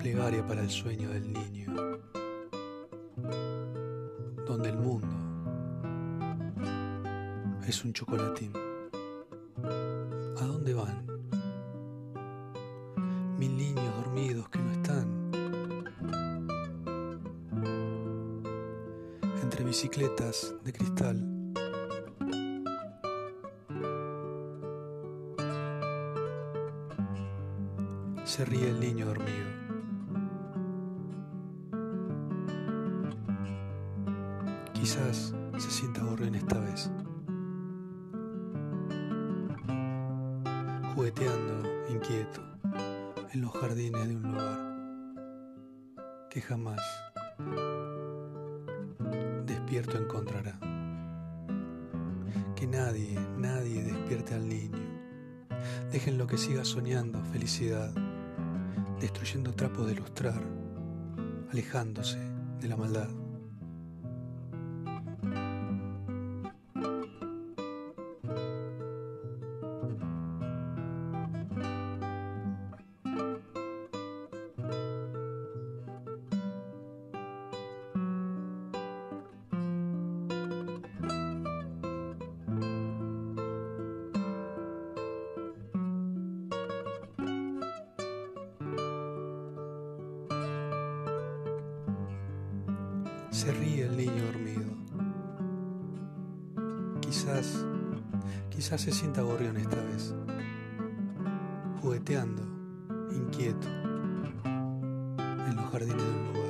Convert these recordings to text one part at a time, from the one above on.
Plegaria para el sueño del niño, donde el mundo es un chocolatín. ¿A dónde van? Mil niños dormidos que no están. Entre bicicletas de cristal. Se ríe el niño dormido. Quizás se sienta gorrión esta vez. Jugueteando, inquieto, en los jardines de un lugar que jamás despierto encontrará. Que nadie, nadie despierte al niño. Déjenlo que siga soñando felicidad, destruyendo trapos de lustrar, alejándose de la maldad. Se ríe el niño dormido. Quizás, quizás se sienta gorrión esta vez. Jugueteando, inquieto, en los jardines de un lugar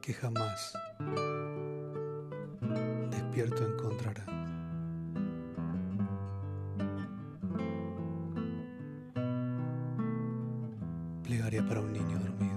que jamás despierto encontrará. Plegaria para un niño dormido.